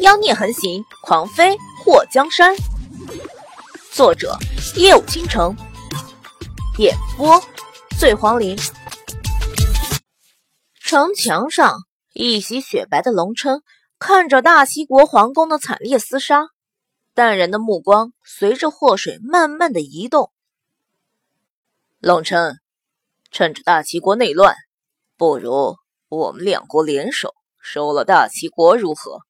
妖孽横行，狂飞祸江山。作者：夜舞倾城，演播：醉黄林。城墙上，一袭雪白的龙琛看着大齐国皇宫的惨烈厮杀，淡然的目光随着祸水慢慢的移动。龙琛，趁着大齐国内乱，不如我们两国联手收了大齐国，如何？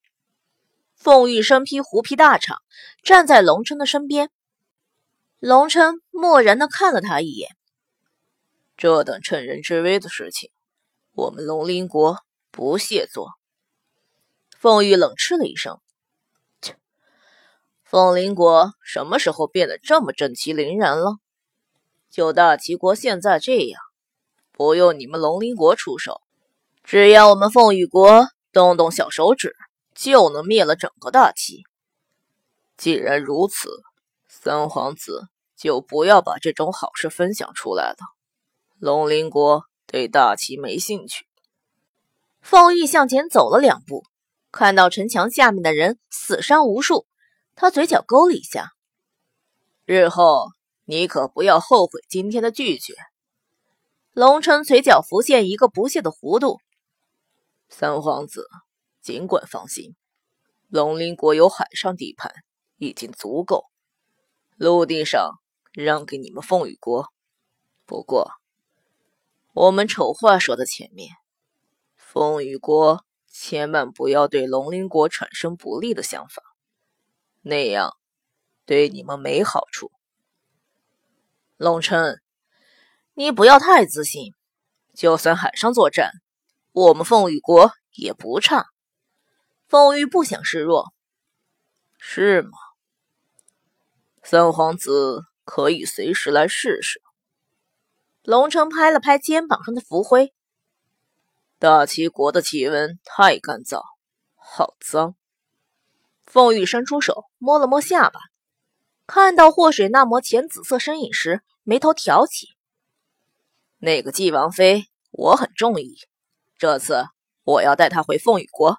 凤玉身披狐皮大氅，站在龙琛的身边。龙琛漠然的看了他一眼。这等趁人之危的事情，我们龙鳞国不屑做。凤玉冷嗤了一声：“切，凤鳞国什么时候变得这么正气凛然了？就大齐国现在这样，不用你们龙鳞国出手，只要我们凤羽国动动小手指。”就能灭了整个大齐。既然如此，三皇子就不要把这种好事分享出来了。龙鳞国对大齐没兴趣。凤玉向前走了两步，看到城墙下面的人死伤无数，他嘴角勾了一下。日后你可不要后悔今天的拒绝。龙琛嘴角浮现一个不屑的弧度。三皇子。尽管放心，龙鳞国有海上地盘已经足够，陆地上让给你们凤羽国。不过，我们丑话说在前面，凤羽国千万不要对龙鳞国产生不利的想法，那样对你们没好处。龙琛，你不要太自信，就算海上作战，我们凤羽国也不差。凤玉不想示弱，是吗？三皇子可以随时来试试。龙城拍了拍肩膀上的浮灰。大齐国的气温太干燥，好脏。凤玉伸出手摸了摸下巴，看到祸水那抹浅紫色身影时，眉头挑起。那个纪王妃，我很中意，这次我要带她回凤羽国。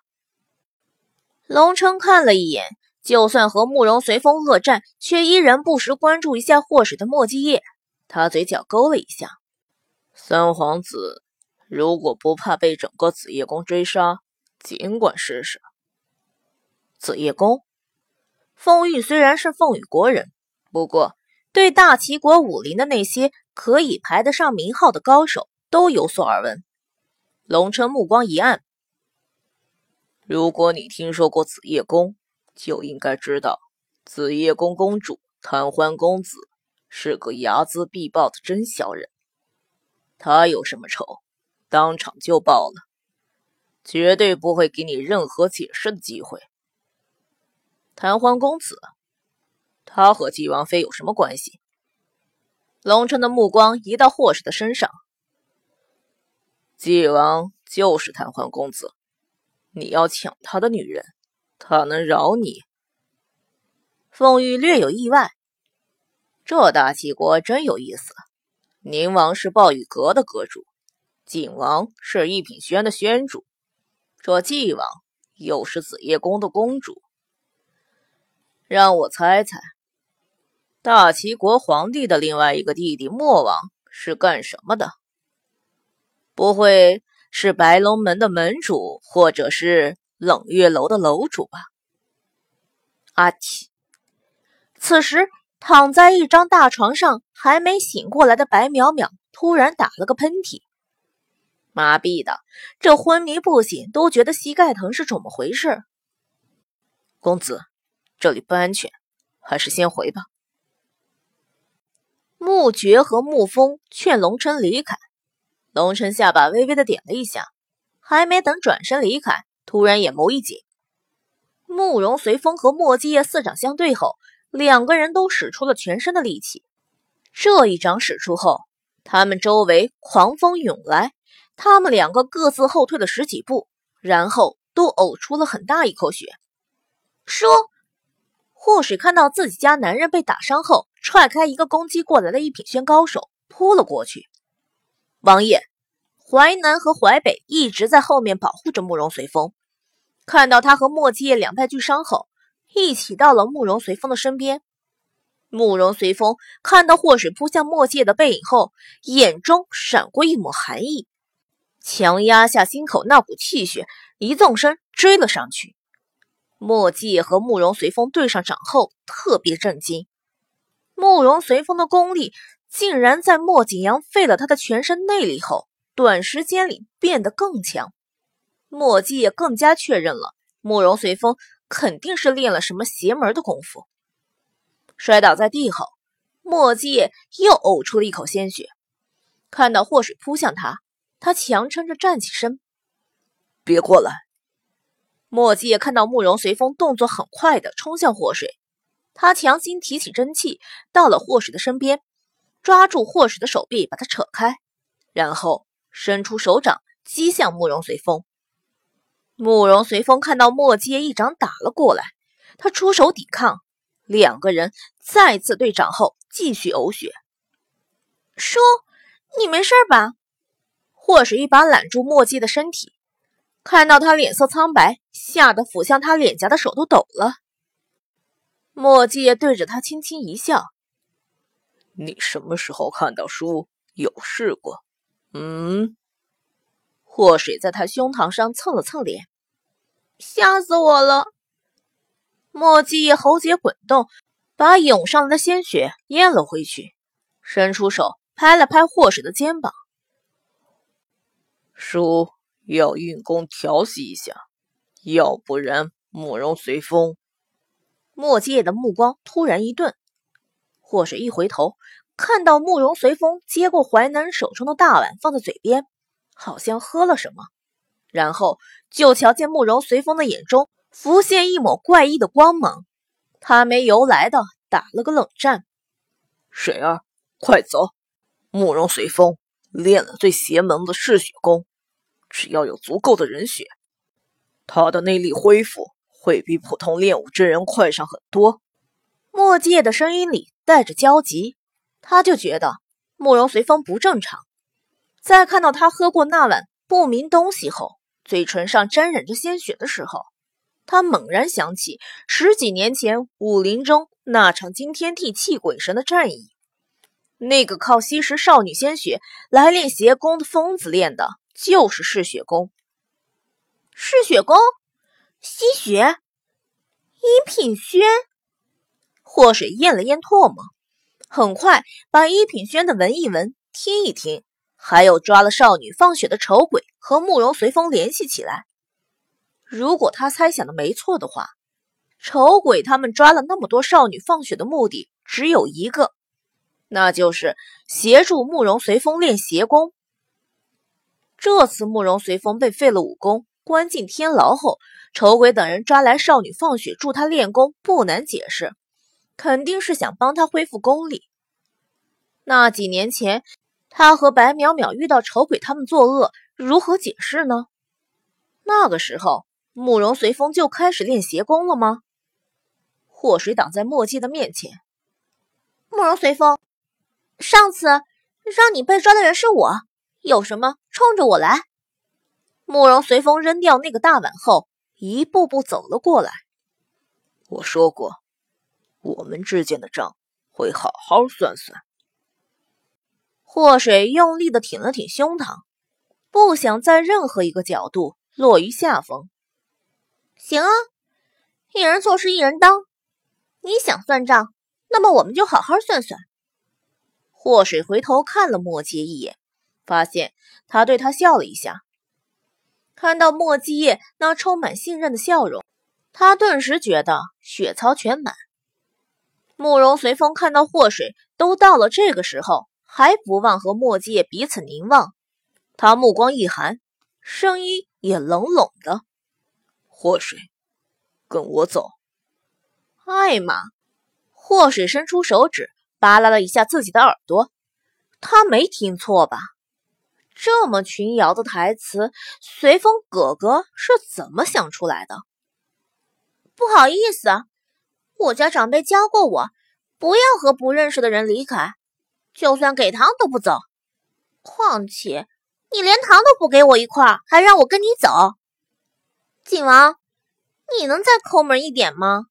龙琛看了一眼，就算和慕容随风恶战，却依然不时关注一下祸水的墨迹叶。他嘴角勾了一下。三皇子，如果不怕被整个紫夜宫追杀，尽管试试。紫夜宫，凤玉虽然是凤羽国人，不过对大齐国武林的那些可以排得上名号的高手都有所耳闻。龙琛目光一暗。如果你听说过紫夜宫，就应该知道紫夜宫公主贪欢公子是个睚眦必报的真小人。他有什么仇，当场就报了，绝对不会给你任何解释的机会。贪欢公子，他和纪王妃有什么关系？龙琛的目光移到霍氏的身上。纪王就是贪欢公子。你要抢他的女人，他能饶你？凤玉略有意外，这大齐国真有意思。宁王是暴雨阁的阁主，景王是一品轩的轩主，这纪王又是紫夜宫的公主。让我猜猜，大齐国皇帝的另外一个弟弟莫王是干什么的？不会？是白龙门的门主，或者是冷月楼的楼主吧？阿嚏！此时躺在一张大床上还没醒过来的白淼淼突然打了个喷嚏，麻痹的，这昏迷不醒都觉得膝盖疼是怎么回事？公子，这里不安全，还是先回吧。穆爵和穆风劝龙琛离开。龙琛下巴微微的点了一下，还没等转身离开，突然眼眸一紧。慕容随风和墨迹业四掌相对后，两个人都使出了全身的力气。这一掌使出后，他们周围狂风涌来，他们两个各自后退了十几步，然后都呕出了很大一口血。说，祸水看到自己家男人被打伤后，踹开一个攻击过来的一品轩高手，扑了过去。王爷，淮南和淮北一直在后面保护着慕容随风，看到他和莫继业两败俱伤后，一起到了慕容随风的身边。慕容随风看到祸水扑向莫继业的背影后，眼中闪过一抹寒意，强压下心口那股气血，一纵身追了上去。莫继业和慕容随风对上掌后，特别震惊。慕容随风的功力竟然在莫景阳废了他的全身内力后，短时间里变得更强。莫继也更加确认了，慕容随风肯定是练了什么邪门的功夫。摔倒在地后，莫继又呕出了一口鲜血。看到祸水扑向他，他强撑着站起身：“别过来。”莫继看到慕容随风动作很快的冲向祸水。他强行提起真气，到了祸水的身边，抓住霍水的手臂，把他扯开，然后伸出手掌击向慕容随风。慕容随风看到墨阶一掌打了过来，他出手抵抗，两个人再次对掌后继续呕血。叔，你没事吧？霍水一把揽住墨迹的身体，看到他脸色苍白，吓得抚向他脸颊的手都抖了。墨迹对着他轻轻一笑：“你什么时候看到书有事过？”嗯。祸水在他胸膛上蹭了蹭脸，吓死我了。墨迹喉结滚动，把涌上来的鲜血咽了回去，伸出手拍了拍祸水的肩膀：“书要运功调息一下，要不然慕容随风。”莫迹的目光突然一顿，祸水一回头，看到慕容随风接过淮南手中的大碗，放在嘴边，好像喝了什么，然后就瞧见慕容随风的眼中浮现一抹怪异的光芒，他没由来的打了个冷战。水儿，快走！慕容随风练了最邪门的嗜血功，只要有足够的人血，他的内力恢复。会比普通练武之人快上很多。莫界的声音里带着焦急，他就觉得慕容随风不正常。在看到他喝过那碗不明东西后，嘴唇上沾染着鲜血的时候，他猛然想起十几年前武林中那场惊天地泣鬼神的战役。那个靠吸食少女鲜血来练邪功的疯子，练的就是嗜血功。嗜血功。吸血，一品轩。祸水咽了咽唾沫，很快把一品轩的闻一闻、听一听，还有抓了少女放血的丑鬼和慕容随风联系起来。如果他猜想的没错的话，丑鬼他们抓了那么多少女放血的目的只有一个，那就是协助慕容随风练邪功。这次慕容随风被废了武功。关进天牢后，丑鬼等人抓来少女放血助他练功，不难解释，肯定是想帮他恢复功力。那几年前，他和白淼淼遇到丑鬼他们作恶，如何解释呢？那个时候，慕容随风就开始练邪功了吗？祸水挡在墨迹的面前，慕容随风，上次让你被抓的人是我，有什么冲着我来。慕容随风扔掉那个大碗后，一步步走了过来。我说过，我们之间的账会好好算算。祸水用力的挺了挺胸膛，不想在任何一个角度落于下风。行啊，一人做事一人当。你想算账，那么我们就好好算算。祸水回头看了莫阶一眼，发现他对他笑了一下。看到莫继业那充满信任的笑容，他顿时觉得血槽全满。慕容随风看到祸水都到了这个时候，还不忘和莫继业彼此凝望，他目光一寒，声音也冷冷的：“祸水，跟我走。”艾玛，祸水伸出手指扒拉了一下自己的耳朵，他没听错吧？这么群瑶的台词，随风哥哥是怎么想出来的？不好意思，我家长辈教过我，不要和不认识的人离开，就算给糖都不走。况且你连糖都不给我一块，还让我跟你走。晋王，你能再抠门一点吗？